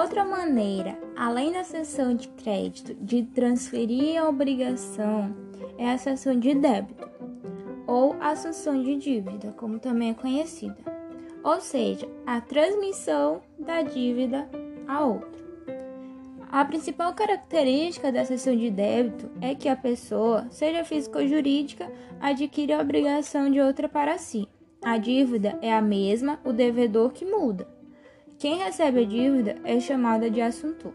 Outra maneira, além da cessão de crédito, de transferir a obrigação é a cessão de débito ou assunção de dívida, como também é conhecida. Ou seja, a transmissão da dívida a outro. A principal característica da cessão de débito é que a pessoa, seja física ou jurídica, adquire a obrigação de outra para si. A dívida é a mesma, o devedor que muda. Quem recebe a dívida é chamada de assuntor.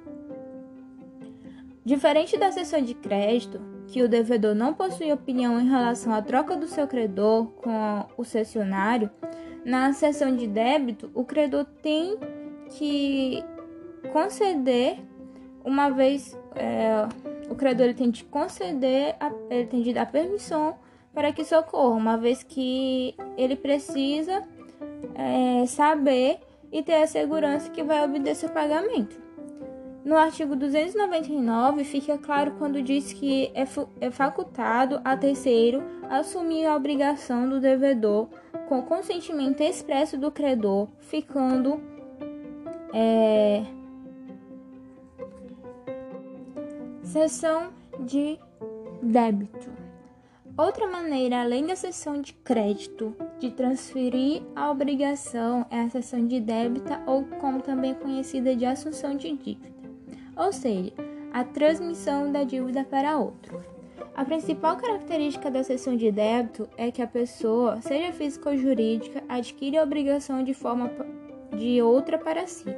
Diferente da cessão de crédito, que o devedor não possui opinião em relação à troca do seu credor com o cessionário, na cessão de débito, o credor tem que conceder, uma vez é, o credor ele tem de conceder, ele tem de dar permissão para que socorra, uma vez que ele precisa é, saber e ter a segurança que vai obter seu pagamento. No artigo 299 fica claro quando diz que é, é facultado a terceiro assumir a obrigação do devedor com consentimento expresso do credor, ficando é, seção de débito. Outra maneira, além da cessão de crédito, de transferir a obrigação é a cessão de débita ou como também é conhecida de assunção de dívida, ou seja, a transmissão da dívida para outro. A principal característica da cessão de débito é que a pessoa, seja física ou jurídica, adquire a obrigação de forma de outra para si.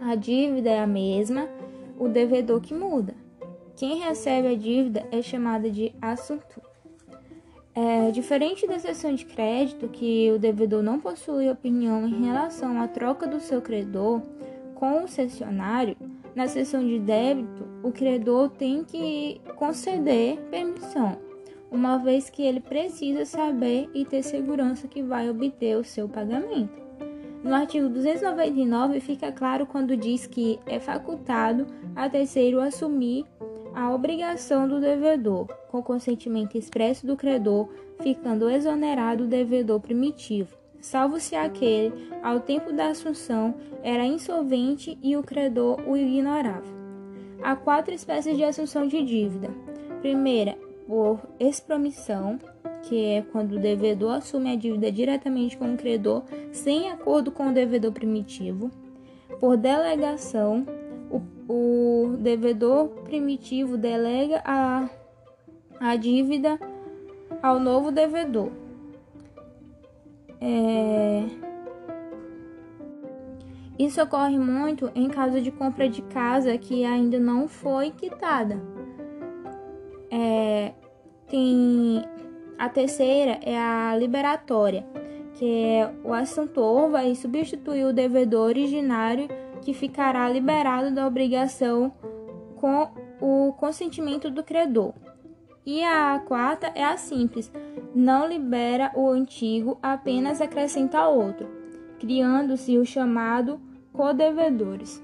A dívida é a mesma, o devedor que muda. Quem recebe a dívida é chamada de assuntor. É, diferente da cessão de crédito, que o devedor não possui opinião em relação à troca do seu credor com o cessionário, na cessão de débito, o credor tem que conceder permissão, uma vez que ele precisa saber e ter segurança que vai obter o seu pagamento. No artigo 299 fica claro quando diz que é facultado a terceiro assumir a obrigação do devedor, com consentimento expresso do credor, ficando exonerado o devedor primitivo, salvo se aquele, ao tempo da assunção, era insolvente e o credor o ignorava. Há quatro espécies de assunção de dívida. Primeira, por expromissão, que é quando o devedor assume a dívida diretamente com o credor, sem acordo com o devedor primitivo. Por delegação, devedor primitivo delega a, a dívida ao novo devedor. É... Isso ocorre muito em caso de compra de casa que ainda não foi quitada. É... Tem a terceira é a liberatória, que é o assuntor vai substituir o devedor originário que ficará liberado da obrigação com o consentimento do credor. E a quarta é a simples, não libera o antigo, apenas acrescenta outro, criando-se o chamado codevedores.